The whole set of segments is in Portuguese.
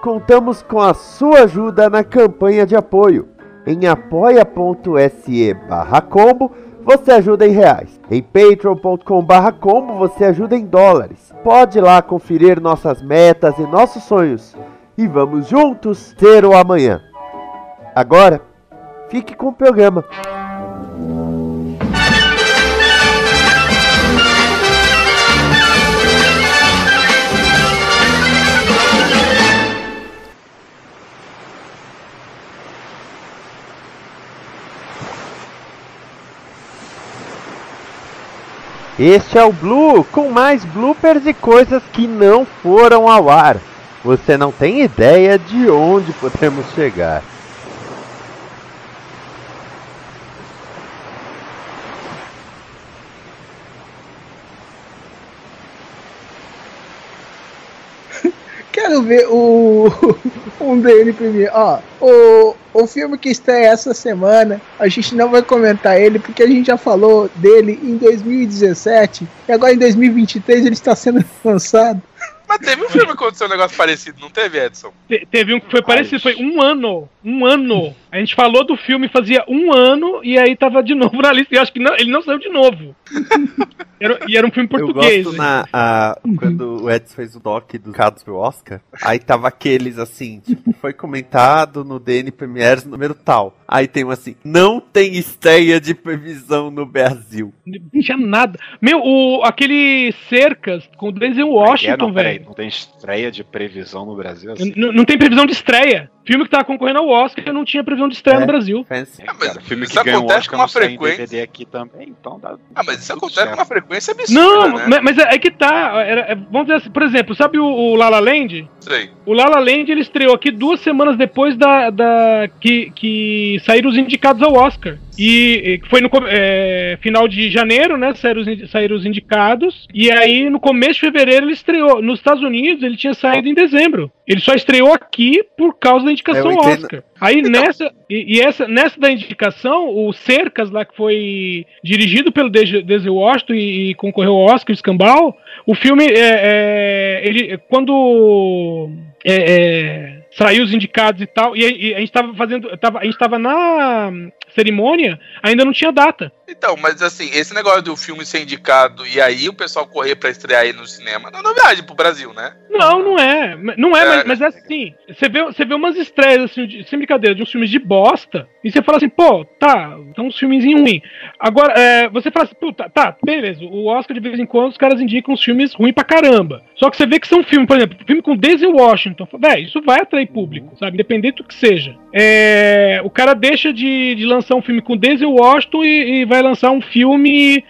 contamos com a sua ajuda na campanha de apoio. Em apoia.se barra combo você ajuda em reais. Em patreon.com barra combo você ajuda em dólares. Pode lá conferir nossas metas e nossos sonhos. E vamos juntos ter o amanhã. Agora, fique com o programa. Este é o Blue, com mais bloopers e coisas que não foram ao ar. Você não tem ideia de onde podemos chegar. Quero ver o um dele primeiro. Ó, o, o filme que estreia essa semana, a gente não vai comentar ele porque a gente já falou dele em 2017 e agora em 2023 ele está sendo lançado. Mas teve um filme que aconteceu um negócio parecido, não teve, Edson? Te- teve um que foi parecido, foi um ano. Um ano. A gente falou do filme fazia um ano e aí tava de novo na lista. E eu acho que não, ele não saiu de novo. Era- e era um filme português. Eu gosto na, a- quando o Edson fez o doc dos cados pro Oscar, aí tava aqueles assim, tipo, foi comentado no DN Premiers número tal. Aí tem um assim, não tem estreia de previsão no Brasil. Não tinha nada. Meu, o, aquele Cercas com o Denzel É, Washington, não, peraí, velho. não tem estreia de previsão no Brasil assim. N- Não tem previsão de estreia. Filme que tava concorrendo ao Oscar não tinha previsão de estreia É. no Brasil. Fancy. Ah, mas Cara, filme que isso ganhou acontece Oscar com uma frequência. DVD aqui também, então dá. Ah, mas isso acontece com certo. uma frequência absurda, Não, né? ma- mas é, é que tá. era- é, vamos dizer assim, por exemplo, sabe o, o La La Land? Sei. O La La Land ele estreou aqui duas semanas depois da, da que, que saíram os indicados ao Oscar. E, foi no é, final de janeiro, né? Saíram os, saíram os indicados. E aí, no começo de fevereiro, ele estreou. Nos Estados Unidos, ele tinha saído em dezembro. Ele só estreou aqui por causa da indicação. Oscar. Aí nessa. E, e essa, nessa da indicação, o Cercas lá, que foi dirigido pelo Denzel Washington e, e concorreu ao Oscar, Escambau, o filme é, é, ele quando é, é, saiu os indicados e tal, e, a- e a gente tava fazendo, tava, a gente tava na cerimônia, ainda não tinha data. Então, mas assim, esse negócio do filme ser indicado e aí o pessoal correr pra estrear aí no cinema não é novidade pro Brasil, né? Não, não é, não é, É. mas, mas é assim, você vê, você vê umas estreias assim, de, sem brincadeira, de uns filmes de bosta, e você fala assim, pô, tá, são uns filmezinhos ruins. Agora, é, você fala assim, puta, tá, beleza, o Oscar de vez em quando os caras indicam uns filmes ruins pra caramba. Só que você vê que são filmes, por exemplo, filme com Denzel Washington, velho, isso vai público, sabe, independente do que seja. É, o cara deixa de, de lançar um filme com Denzel Washington e, e vai lançar um filme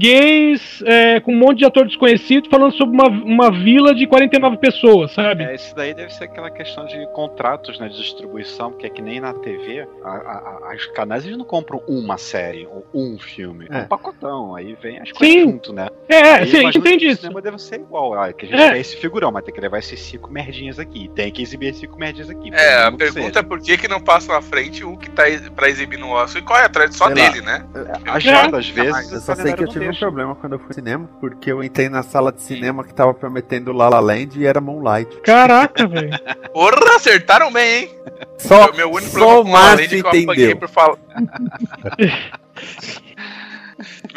português é, com um monte de ator desconhecido falando sobre uma, uma vila de 49 pessoas, sabe? É, isso daí deve ser aquela questão de contratos né, de distribuição, porque é que nem na TV, a, a, a, os canais eles não compram uma série ou um filme, é, É. um pacotão, aí vem as coisas Sim. junto, né? É, Aí sim, a gente entende o isso. cinema deve ser igual, ah, que a gente É. quer esse figurão, mas tem que levar esses cinco merdinhas aqui, tem que exibir esses cinco merdinhas aqui. É, a pergunta é seja. por que, que não passa na frente um que tá pra exibir no Oscar e corre atrás só Sei lá. dele, né? Às É. às vezes, Eu só sei que eu tive um deixa. problema quando eu fui ao cinema, porque eu entrei na sala de cinema que tava prometendo La La Land e era Moonlight. Caraca, velho. Porra, acertaram bem, hein? Só, meu único só problema o Márcio é que eu apanhei entendeu. por falar.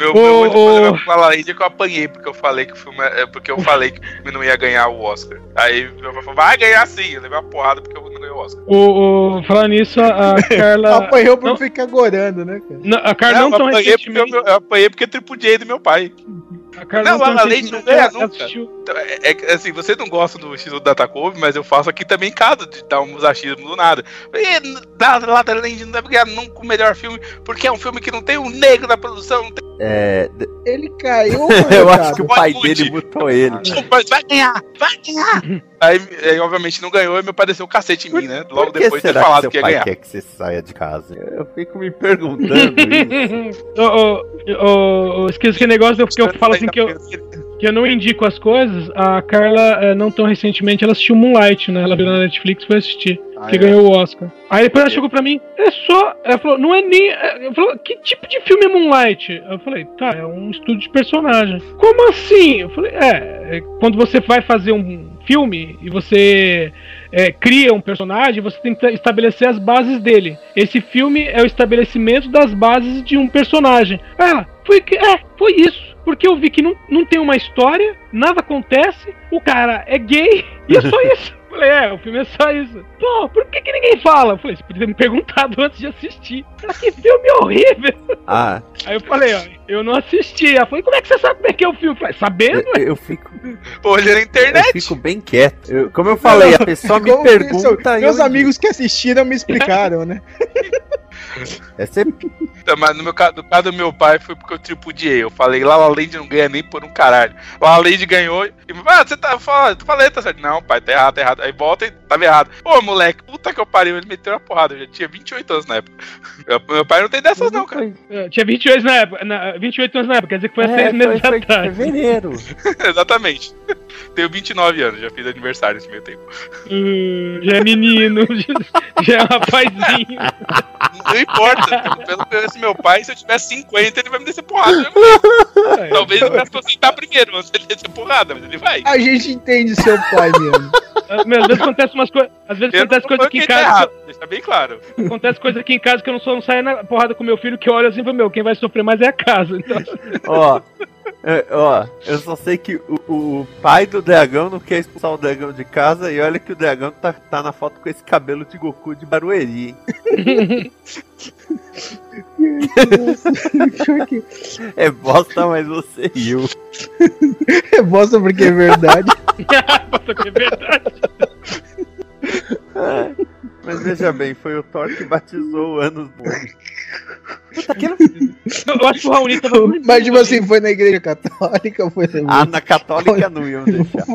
Meu, meu ô. problema com La La Land é que eu apanhei porque eu falei que o filme é, porque eu falei que o filme não ia ganhar o Oscar. Aí meu pai falou, vai ganhar sim. Eu levei uma porrada porque eu não ganhei o Oscar. O, o, falando nisso, a Carla. Apanhou por não. ficar gorando, né, cara? não, a Carla Não, não, eu, tão apanhei porque eu, recentemente. eu apanhei porque é Triple J do meu pai. A Carla Não, não, La La Land recentemente não ganha nunca. Então, é, é assim, você não gosta do X da Takobi, mas eu faço aqui também em casa, de dar uns achismos do nada. E La La Land não deve ganhar nunca o melhor filme, porque é um filme que não tem um negro na produção, não tem É, Ele caiu, eu acho que o pai Pode dele mutou ele. Vai ganhar, vai ganhar. Aí, aí, obviamente, não ganhou e me pareceu um cacete em mim, né? Logo Por que depois de ter será falado seu que ia pai ganhar. quer que você saia de casa? Eu fico me perguntando isso. Ô, ô, ô, ô, esqueci que negócio que eu falo assim que eu, que eu não indico as coisas. A Carla, eh, não tão recentemente, ela assistiu Moonlight, né? Ela viu na Netflix e foi assistir. Ah, que é. ganhou o Oscar. Aí depois ela chegou pra mim, é só. Ela falou, não é nem. Ela falou, que tipo de filme é Moonlight? Eu falei, tá, é um estudo de personagem. Como assim? Eu falei, é, é quando você vai fazer um filme e você é, cria um personagem, você tem que estabelecer as bases dele. Esse filme é o estabelecimento das bases de um personagem. Ela, foi que. É, foi isso. Porque eu vi que não, não tem uma história, nada acontece, o cara é gay e é só isso. Falei, é, o filme é só isso. Pô, por que, que ninguém fala? Eu falei, você podia ter me perguntado antes de assistir. Ela, que filme horrível. Ah, Aí eu falei, ó, eu não assisti. Ela falou, como é que você sabe como é que é o filme? Eu falei, sabendo? eu, eu fico, Olha na eu internet. fico bem quieto. Eu- como eu falei, a pessoa me pergunta e Meus eu amigos que assistiram me explicaram, né? É sempre Então, Mas no, meu, no caso do meu pai foi porque eu tripudiei. Eu falei, La La Land não ganha nem por um caralho. La La Land ganhou e. Ah, você tá falando, tu falei, tá certo. Não, pai, tá errado, tá errado. Aí volta e tava errado. Ô, moleque, puta que eu pariu. Ele meteu uma porrada. Eu já tinha 28 anos na época. Meu, meu pai não tem dessas, não, cara. Eu tinha 28 na época, na, 28 anos na época, quer dizer que foi há É, seis foi, meses foi atrás. fevereiro. Exatamente. Tenho 29 anos, já fiz aniversário nesse meio tempo. Hum, já é menino, já, é um rapazinho. Não importa. Pelo que eu conheço meu pai, se eu tiver 50, ele vai me descer porrada. mesmo. Talvez eu peça pra sentar primeiro, antes dele descer porrada, mas ele vai. A gente entende seu pai mesmo. Meu, às vezes acontece umas coisas. Às vezes Eu acontece coisa aqui em tá casa. errado, deixa bem claro. Acontece coisa aqui em casa que eu não sou não saio na porrada com meu filho, que eu olho assim e meu, quem vai sofrer mais é a casa. Então, Ó, é, ó, eu só sei que o, o pai do dragão não quer expulsar o dragão de casa e olha que o dragão tá, tá na foto com esse cabelo de Goku de Barueri, hein? É bosta, mas você riu. É bosta porque é verdade. Nossa, que é verdade. Mas veja bem, foi o Thor que batizou o Anos Bom. Eu acho que o Raoni tava. Mas tipo assim, foi na igreja católica, foi na Ah, na católica não iam deixar.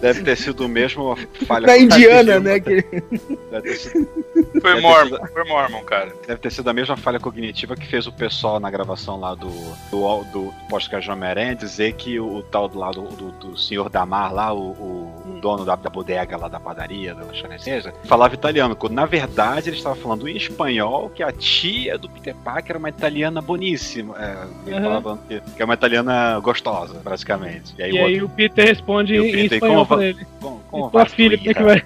Deve ter sido o mesmo falha Na indiana, né? Que... Deve ter, sido, Foi Mormon, foi Mormon, cara. deve ter sido a mesma falha cognitiva que fez o pessoal na gravação lá do, do, do podcast Homem-Aranha dizer que o, o tal do lado do, do senhor Damar lá, o, o dono da, da bodega lá da padaria, da lanchonete, falava italiano, quando na verdade ele estava falando em espanhol que a tia do Peter Parker era uma italiana boníssima. É, ele Uhum. falava que, que é uma italiana gostosa, praticamente. E aí E o aí outro. o Peter responde o em Peter, espanhol como pra ele. Como, E como tua filha, como é que vai?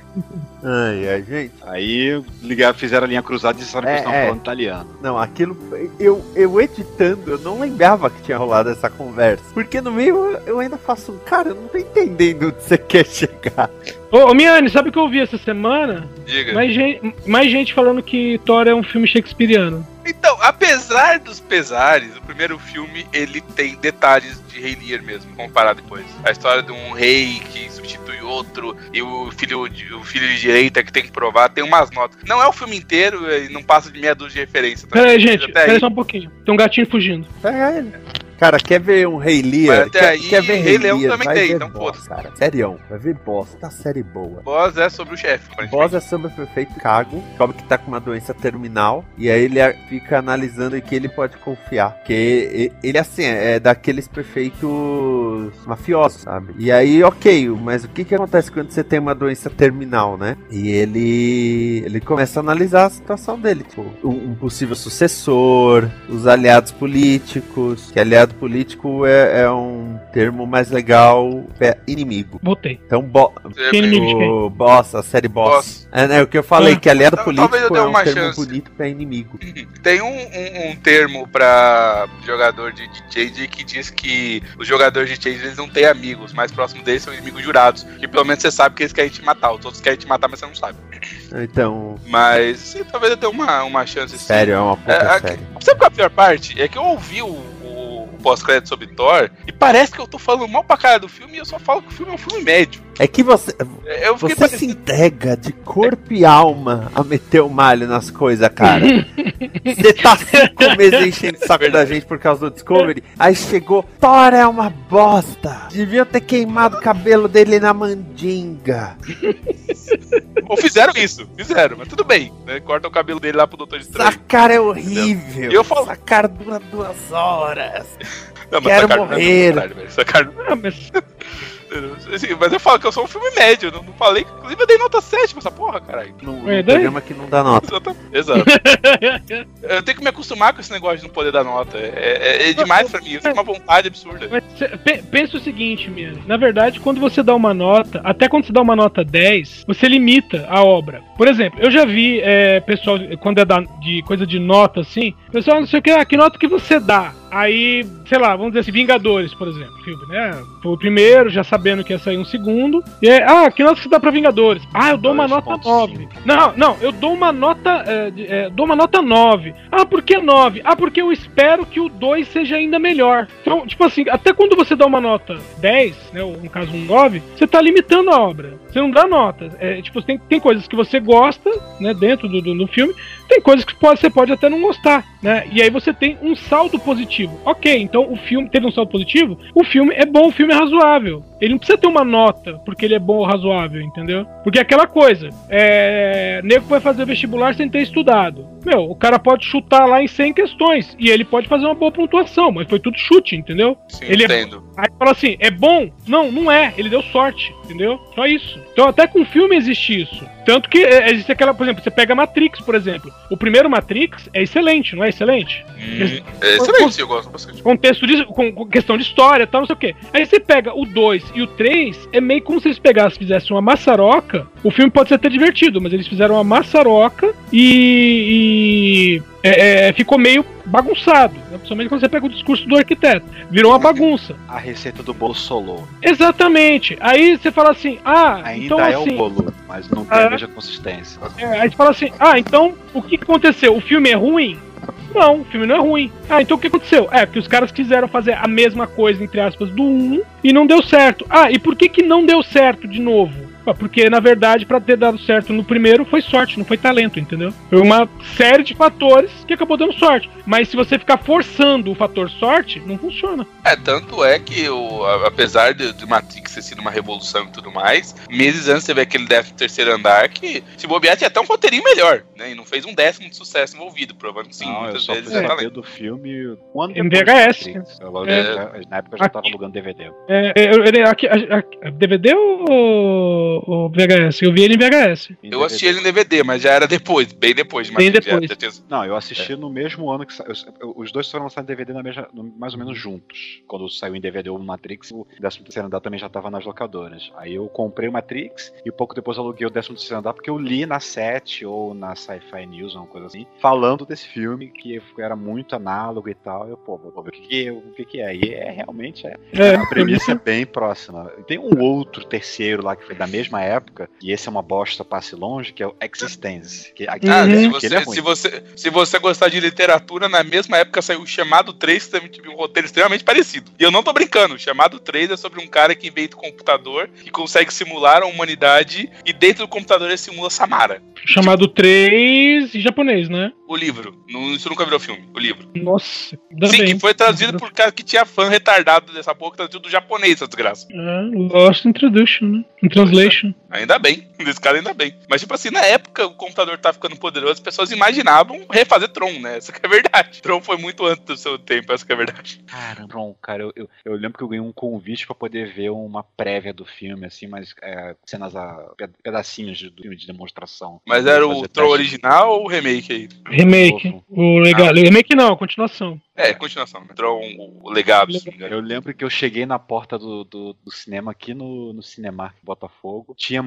Ai, ai, gente. Aí ligaram, fizeram a linha cruzada e disseram que É, eles estavam é. falando italiano. Não, aquilo. foi- Eu, eu editando, eu não lembrava que tinha rolado essa conversa. Porque no meio eu, eu ainda faço. um, Cara, eu não tô entendendo onde você quer chegar. Ô, ô Miane, sabe o que eu vi essa semana? Diga. Mais gente, mais gente falando que Thor é um filme shakespeariano. Então, apesar dos pesares, o primeiro filme ele tem detalhes de Rei Lear mesmo, comparado depois. A história de um rei que substitui outro e o filho de, o filho de direita que tem que provar, tem umas notas. Não é o filme inteiro e não passa de meia dúzia de referência. tá? Pera aí, Mas gente, até pera aí aí, só um pouquinho. Tem um gatinho fugindo. Pega ele. Cara, quer ver um Rei Lear? Até quer, aí, quer ver Rei Leão também tem, então Boss, cara. Serião, vai ver Boss. Tá série boa. Boss é sobre o chefe. Boss é sobre o prefeito Cago, descobre que tá com uma doença terminal, e aí ele fica analisando em que ele pode confiar. Porque ele, assim, é daqueles prefeitos mafiosos, sabe? E aí, ok, mas o que que acontece quando você tem uma doença terminal, né? E ele ele começa a analisar a situação dele, tipo, um, possível sucessor, os aliados políticos, que aliado político é, é um termo mais legal, é inimigo. Botei. Então, bo É, Que inimigo o Boss, a série Boss. Boss. É, né, o que eu falei, Ah. que aliado Tal- político talvez eu dê é um uma termo chance. bonito pra inimigo. Tem um, um- um termo pra jogador de, de Change que diz que os jogadores de Change eles não têm amigos, mais próximos deles são inimigos jurados. Que pelo menos você sabe que eles querem te matar. Os outros querem te matar, mas você não sabe. Então, Mas sim, talvez eu tenha uma, uma chance sim. sério, é uma puta É, a- série. Sabe qual é a pior parte? É que eu ouvi o pós-crédito sobre Thor e parece que eu tô falando mal pra cara do filme e eu só falo que o filme é um filme médio. É que você, você se entrega de corpo e alma a meter o malho nas coisas, cara. Você tá cinco meses enchendo o saco da gente por causa do Discovery. Aí chegou, Thor é uma bosta. Devia ter queimado o cabelo dele na mandinga. Ou fizeram isso, fizeram, mas tudo bem. Né? Corta o cabelo dele lá pro Doutor Essa Estranho. cara é horrível. E eu falo- Essa cara dura duas horas. Não, quero essa cara não é morrer. do caralho, velho. Essa cara Ah, mas Assim, mas eu falo que eu sou um filme médio, não, não falei que. Inclusive eu dei nota 7 pra essa porra, caralho. Num, É, programa que não dá nota. Exato. Exato. eu tenho que me acostumar com esse negócio de não poder dar nota. É, é- é demais pra mim, eu tenho uma vontade absurda. Mas pensa o seguinte, Miane. Na verdade, quando você dá uma nota, até quando você dá uma nota 10, você limita a obra. Por exemplo, eu já vi é, pessoal, quando é da- de coisa de nota assim, pessoal, não sei o que, ah, que nota que você dá? Aí, sei lá, vamos dizer assim, Vingadores, por exemplo, filme, né? Foi o primeiro, já sabendo que ia sair um segundo. E aí, ah, que nota você dá pra Vingadores? Ah, eu dou uma nota 2.5. 9. Não, não, eu dou uma nota. é, é, dou uma nota 9. Ah, por que 9? Ah, porque eu espero que o 2 seja ainda melhor. Então, tipo assim, até quando você dá uma nota 10, né? Ou no caso um 9, você tá limitando a obra. Você não dá nota. É, tipo, tem, tem coisas que você gosta, né, dentro do, do, do filme, tem coisas que pode, você pode até não gostar, né? E aí você tem um saldo positivo. Ok, então o filme teve um saldo positivo, o filme é bom, o filme é razoável. Ele não precisa ter uma nota porque ele é bom ou razoável, entendeu? Porque é aquela coisa, é. Nego vai fazer vestibular sem ter estudado. Meu, o cara pode chutar lá em 100 questões e ele pode fazer uma boa pontuação, mas foi tudo chute, entendeu? Sim, Ele é- entendo. Aí fala assim, é bom? Não, não é. Ele deu sorte, entendeu? Só isso. Então até com filme existe isso. Tanto que é, existe aquela, por exemplo, você pega Matrix, por exemplo. O primeiro Matrix é excelente, não é excelente? Hum, é excelente, eu gosto bastante. Contexto de. Com, com questão de história e tal, não sei o quê. Aí você pega o 2 e o 3, é meio como se eles pegassem fizessem uma maçaroca. O filme pode ser até divertido, mas eles fizeram uma maçaroca e. e é, é, ficou meio bagunçado. Né? Principalmente quando você pega o discurso do arquiteto. Virou uma bagunça. A receita do bolo solou. Exatamente. Aí você fala assim, ah, Ainda então é assim. o bolo, mas não tem Ah. a mesma consistência. é, aí você fala assim, ah, então o que que aconteceu? O filme é ruim? Não, o filme não é ruim. Ah, então o que aconteceu? É, que os caras quiseram fazer a mesma coisa, entre aspas, do 1 e não deu certo. Ah, e por que que não deu certo de novo? Porque, na verdade, pra ter dado certo no primeiro foi sorte, não foi talento, entendeu? Foi uma série de fatores que acabou dando sorte. Mas se você ficar forçando o fator sorte, não funciona. É, tanto é que, o, a- apesar de, de Matrix ter sido uma revolução e tudo mais, meses antes você vê aquele décimo terceiro andar que, se bobear, tinha até um roteirinho melhor, né? E não fez um décimo de sucesso envolvido, provavelmente sim, não, eu muitas só vezes fui é saber talento. do filme um ano Em VHS. Matrix. Eu, É. já- na época eu já tava Aqui- alugando DVD. É, eu- ele- aqui- a- a- DVD ou, ou VHS? Eu vi ele em VHS. Em Eu assisti ele em DVD, mas já era depois, bem depois de Bem depois. já tinha- Não, eu assisti no mesmo ano que sa... eu- eu- os dois foram lançados em DVD na mesma, no- mais ou menos juntos. Quando saiu em DVD o Matrix, o 13 andar também já tava nas locadoras. Aí eu comprei o Matrix e pouco depois aluguei o 13 andar porque eu li na 7 ou na Sci-Fi News, uma coisa assim, falando desse filme que era muito análogo e tal. Eu, pô, vou ver o que, que, o que, que é. E é realmente é. É, A premissa é bem próxima. Tem um outro terceiro lá que foi da mesma época, e esse é uma bosta passe longe, que é o Existence. Que, aquele, Ah, se, Uhum. aquele você, é se, você, se você gostar de literatura, na mesma época saiu o Chamado 3, que também teve um roteiro extremamente parecido. E eu não tô brincando, o Chamado 3 é sobre um cara que veio do computador e consegue simular a humanidade, e dentro do computador ele simula Samara. chamado 3 em japonês, né? O livro. Não- isso nunca virou filme, o livro. Nossa, Sim, bem. que foi traduzido por cara que tinha fã retardado dessa porra, que traduziu do japonês, essa desgraça. É, Lost Introduction, né? In Translation. Ainda bem, desse cara ainda bem. Mas, tipo assim, na época o computador tá ficando poderoso, as pessoas imaginavam refazer Tron, né? Essa que é a verdade. Tron foi muito antes do seu tempo, essa que é a verdade. Caramba, bom, cara, eu, eu, eu lembro que eu ganhei um convite pra poder ver uma prévia do filme, assim, mas é, cenas, a, pe- pedacinhos de- do filme de demonstração. Mas era o Tron teste. original ou o remake aí? Remake. O legal. Remake não, a continuação. É, continuação, né? Tron, o, o legado, se não me engano. Eu lembro que eu cheguei na porta do, do, do cinema aqui no, no Cinemark Botafogo. Tinha,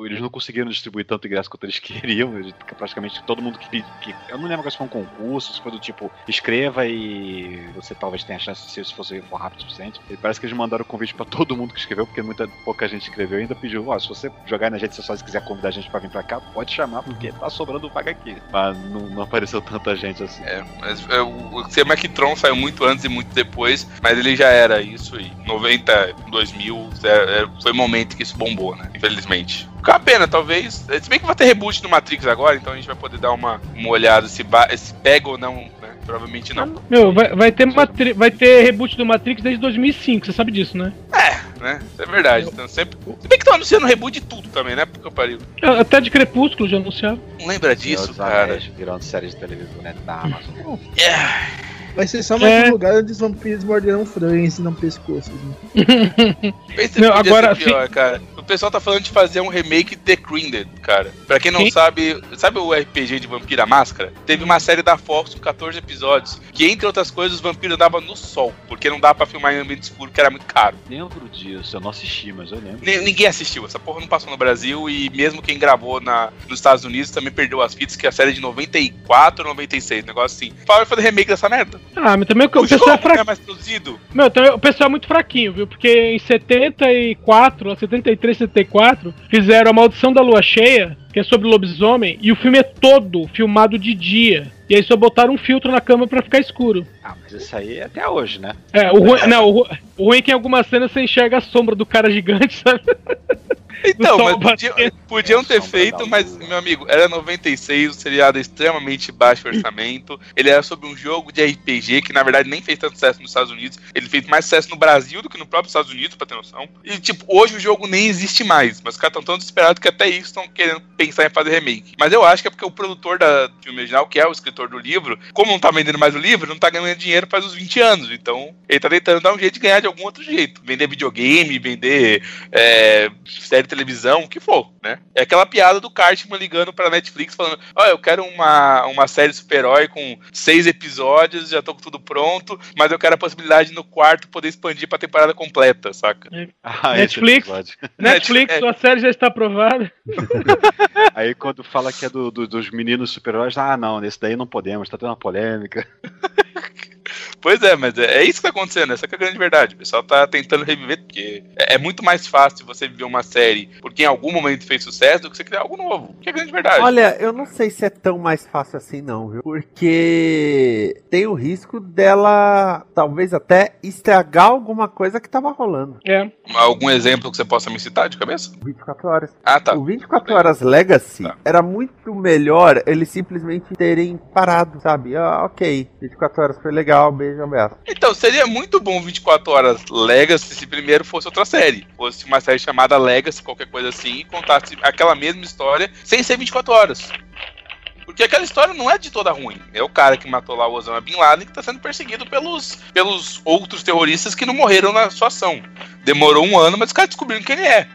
eles não conseguiram distribuir tanto ingresso quanto eles queriam. eles- praticamente todo mundo queria. Que, eu não lembro se foi um concurso, se foi do tipo, escreva e você talvez tenha chance se se você for rápido o suficiente. E parece que eles mandaram o convite pra todo mundo que escreveu, porque muita pouca gente escreveu e ainda pediu, ó, se você jogar nas redes sociais e quiser convidar a gente pra vir pra cá, pode chamar, porque tá sobrando vaga aqui. Mas não, não apareceu tanta gente assim. É, mas é, o, o tema é que Tron saiu muito antes e muito depois, mas ele já era isso e 90, 2000, é, é, foi o momento que isso bombou, né? Infelizmente. Fica uma pena, talvez. Se bem que vai ter reboot no Matrix agora, então a gente vai poder dar uma, uma olhada se, se pega ou não, né? Provavelmente não. Meu, vai, vai, ter Matri vai ter reboot do Matrix desde 2005, você sabe disso, né? É, né? Isso é verdade. Então, sempre... Se bem que estão anunciando reboot de tudo também, né? Porque eu pariu. Até de Crepúsculo já anunciaram. Não lembra disso, cara? Virando série de televisão né, da Amazon. É. Vai ser só mais é. um lugar onde os vampiros morderão frãs e não pescoços. Né? não, agora, pior, cara. O pessoal tá falando de fazer um remake de The Grinded, cara. Pra quem não quem? sabe, sabe o RPG de Vampira Máscara? Teve uma série da Fox com 14 episódios, que entre outras coisas os vampiros andavam no sol, porque não dava pra filmar em ambiente escuro, que era muito caro. Lembro disso, eu não assisti, mas eu lembro. ninguém assistiu, essa porra não passou no Brasil e mesmo quem gravou na, nos Estados Unidos também perdeu as fitas, que é a série de 94, 96, negócio assim. Fala fazer remake dessa merda. Ah, mas também o, o pessoal é. É mais produzido. Meu, também o pessoal é muito fraquinho, viu? Porque em 74 ou 73 1964, fizeram A Maldição da Lua Cheia, que é sobre lobisomem, e o filme é todo filmado de dia. E aí só botaram um filtro na câmera para ficar escuro. Ah, mas isso aí é até hoje, né? É, o ruim, não, o, o ruim é que em algumas cenas você enxerga a sombra do cara gigante, sabe? Então, mas podiam, podiam ter feito, mas, meu amigo, era 96, o seriado é extremamente baixo orçamento. Ele era sobre um jogo de RPG que, na verdade, nem fez tanto sucesso nos Estados Unidos. Ele fez mais sucesso no Brasil do que no próprio Estados Unidos, pra ter noção. E, tipo, hoje o jogo nem existe mais. Mas os caras estão tão desesperados que até isso estão querendo pensar em fazer remake. Mas eu acho que é porque o produtor da filme original, que é o escritor do livro, como não tá vendendo mais o livro, não tá ganhando dinheiro faz uns 20 anos. Então, ele tá tentando dar um jeito de ganhar de algum outro jeito. Vender videogame, vender é, série de televisão, o que for, né? É aquela piada do Cartman ligando pra Netflix falando: Ó, oh, eu quero uma, uma série super-herói com seis episódios, já tô com tudo pronto, mas eu quero a possibilidade no quarto poder expandir pra temporada completa, saca? Ah, Netflix, Netflix, é. sua série já está aprovada. Aí quando fala que é do, do, dos meninos super-heróis, ah, não, nesse daí não podemos, tá tendo uma polêmica. like Pois é, mas é, é, isso que tá acontecendo, essa é a grande verdade. O pessoal tá tentando reviver, porque é, é, muito mais fácil você viver uma série porque em algum momento fez sucesso do que você criar algo novo, que é a grande verdade. Olha, eu não sei se é tão mais fácil assim não, viu? Porque tem o risco dela talvez até estragar alguma coisa que tava rolando. É. Algum exemplo que você possa me citar de cabeça? 24 horas. Ah, tá. O 24 horas Legacy tá. era muito melhor eles simplesmente terem parado, sabe? Ah, ok, 24 horas foi legal, beijo, abraço. Então, seria muito bom 24 horas Legacy se primeiro fosse outra série. Fosse uma série chamada Legacy, qualquer coisa assim, e contasse aquela mesma história sem ser 24 horas. Porque aquela história não é de toda ruim. É o cara que matou lá o Osama Bin Laden que está sendo perseguido pelos, pelos outros terroristas que não morreram na sua ação. Demorou um ano, mas os caras descobriram quem ele é.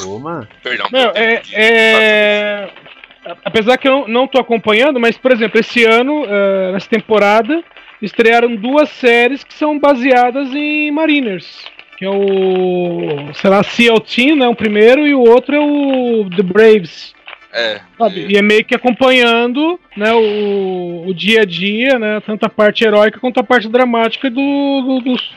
Toma. Perdão. Não, é, é... Apesar que eu não estou acompanhando, mas, por exemplo, esse ano, uh, nessa temporada, estrearam duas séries que são baseadas em Mariners. Que é o. Sei lá, Seal Team, né? O primeiro, e o outro é o The Braves. É. E é meio que acompanhando né, o, o dia a dia, né? Tanto a parte heróica quanto a parte dramática do, do dos,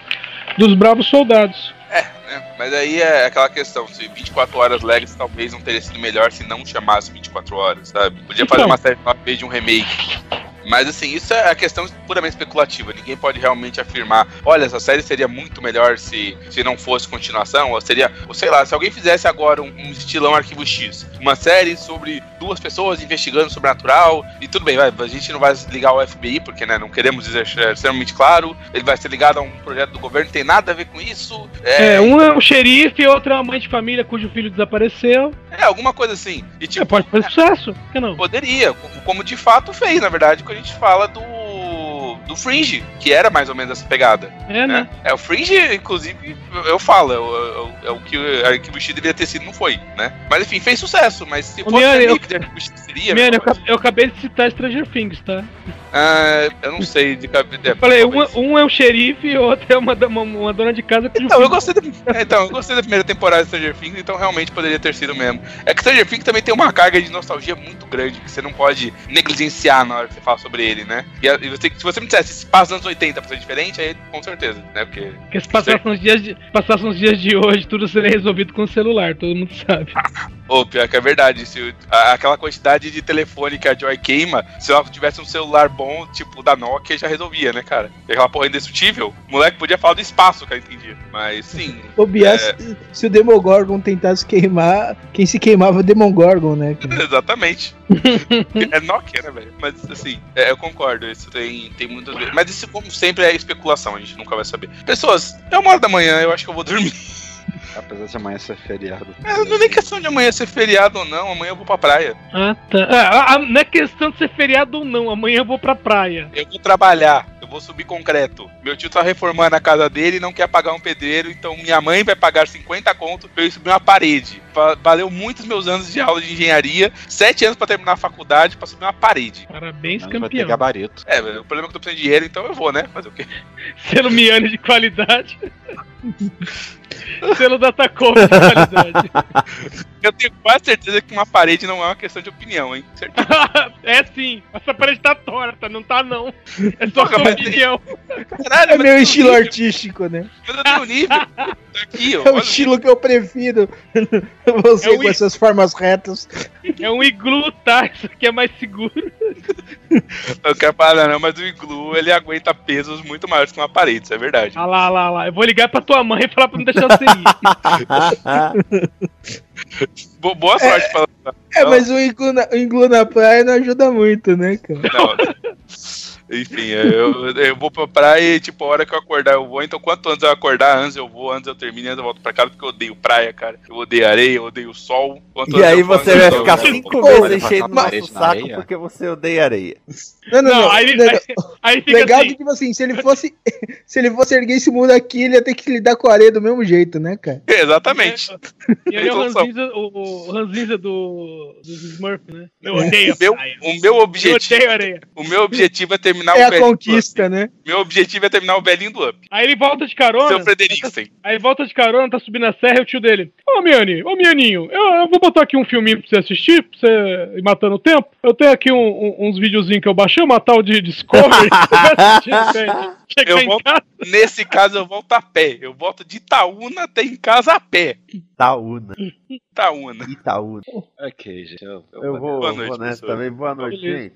dos bravos soldados. É, né? Mas aí é aquela questão, se 24 horas Legacy talvez não teria sido melhor se não chamasse 24 horas, sabe? Podia fazer então, uma série de um remake. Mas assim, isso é a questão puramente especulativa. Ninguém pode realmente afirmar, olha, essa série seria muito melhor se, se não fosse continuação, ou seria, ou sei lá, se alguém fizesse agora um, um estilão Arquivo X, uma série sobre duas pessoas investigando sobrenatural, e tudo bem, vai, a gente não vai ligar ao FBI, porque né, não queremos dizer é extremamente claro, ele vai ser ligado a um projeto do governo, não tem nada a ver com isso. É, é um é um xerife e outro é uma mãe de família cujo filho desapareceu. É, alguma coisa assim. E, tipo, é, pode fazer sucesso, por que não? Poderia, como de fato fez, na verdade, quando a gente fala do do Fringe, que era mais ou menos essa pegada. É, né? né? É, o Fringe, inclusive, eu falo, é o, é o que o Arquivo X deveria ter sido, não foi, né? Mas enfim, fez sucesso, mas se fosse Miane, eu, de Arquivo X seria... Miane, eu, eu, acabei de citar Stranger Things, tá? Ah, eu não sei de cabeça. Falei, um, um, é o xerife e o outro é uma, uma, uma dona de casa que então, eu gostei da, é, então, eu gostei da primeira temporada de Stranger Things, então realmente poderia ter sido mesmo. É que Stranger Things também tem uma carga de nostalgia muito grande, que você não pode negligenciar na hora que você fala sobre ele, né? E, e você, se você me dissesse, se passa nos anos 80 pra ser diferente, aí com certeza, né? Porque. Porque se passasse uns dias de, passasse uns dias de hoje, tudo seria resolvido com o celular, todo mundo sabe. Ô, pior que é verdade. Se, a- aquela quantidade de telefone que a Joy queima, se ela tivesse um celular bom, tipo da Nokia, já resolvia, né, cara? E aquela porra indestrutível, o moleque podia falar do espaço, eu entendia. Mas sim. O Bias, É. se o Demogorgon tentasse queimar, quem se queimava é o Demogorgon, né? cara? Exatamente. é Nokia, né, velho? Mas assim, é, eu concordo, isso tem, tem muitas vezes. Mas isso, como sempre, é especulação, a gente nunca vai saber. Pessoas, é uma hora da manhã, eu acho que eu vou dormir. Apesar de amanhã ser feriado. É, não é nem questão de amanhã ser feriado ou não, amanhã eu vou pra praia. Ah, tá. Ah, não é questão de ser feriado ou não. Amanhã eu vou pra praia. Eu vou trabalhar, eu vou subir concreto. Meu tio tá reformando a casa dele e não quer pagar um pedreiro, então minha mãe vai pagar 50 conto pra eu subir uma parede. Va- Valeu muitos meus anos de aula de engenharia, sete anos pra terminar a faculdade, pra subir uma parede. Parabéns, Mas vai ter campeão. gabarito. É, o problema é que eu tô precisando de dinheiro, então eu vou, né? Fazer o quê? Selo Miane de qualidade. Selo Datacom de qualidade. Eu tenho quase certeza que uma parede não é uma questão de opinião, hein? É sim. Essa parede tá torta, não tá não. É só Porra, opinião. Caralho, É meu eu estilo nível, artístico, né? Mas eu tenho nível. Tá aqui, ó. É o estilo que eu prefiro. Você É o com essas formas retas. É um iglu, tá? Isso aqui é mais seguro. Eu quero falar, não, mas o iglu ele aguenta pesos muito maiores que uma parede, isso é verdade. Ah lá, lá, lá. Eu vou ligar pra tua mãe e falar pra não deixar você ir. Bo- boa sorte pra É, mas o iglu, na, o iglu na praia não ajuda muito, né, cara? Não. Enfim, eu, eu vou pra praia e, tipo, a hora que eu acordar eu vou. Então, quanto antes eu acordar, antes eu vou, antes eu termino, antes eu volto pra casa, porque eu odeio praia, cara. Eu odeio areia, eu odeio sol. Quanto E aí eu você vai eu ficar cinco meses enchendo passar nosso saco areia? porque você odeia areia. Não, não, Não, não. aí, Não, aí, aí fica Legal assim. que, tipo assim, se ele fosse. se ele fosse erguer esse mundo aqui, ele ia ter que lidar com a areia do mesmo jeito, né, cara? Exatamente. E aí é o. Ranzinza, o, o Ranzinza do, dos Smurfs, né? Eu odeio O meu, o meu Eu objetivo. odeio areia. O meu objetivo é terminar É o a conquista, né? Meu objetivo é terminar o velhinho do Up. Aí ele volta de carona. Seu Frederiksen. Aí volta de carona, tá subindo a serra e o tio dele. Ô, Miane, ô, Mianinho, eu, eu vou botar aqui um filminho pra você assistir, pra você ir matando o tempo. Eu tenho aqui um- um- uns videozinhos que eu baixei, uma tal de Discovery. Eu em volto- casa. Nesse caso, eu volto a pé. Eu volto de Itaúna até em casa a pé. Itaúna. Itaúna. Itaúna. Ok, gente. Eu, eu Eu vou, Boa vou noite, nessa pessoal. também. Boa noite, Beleza. gente.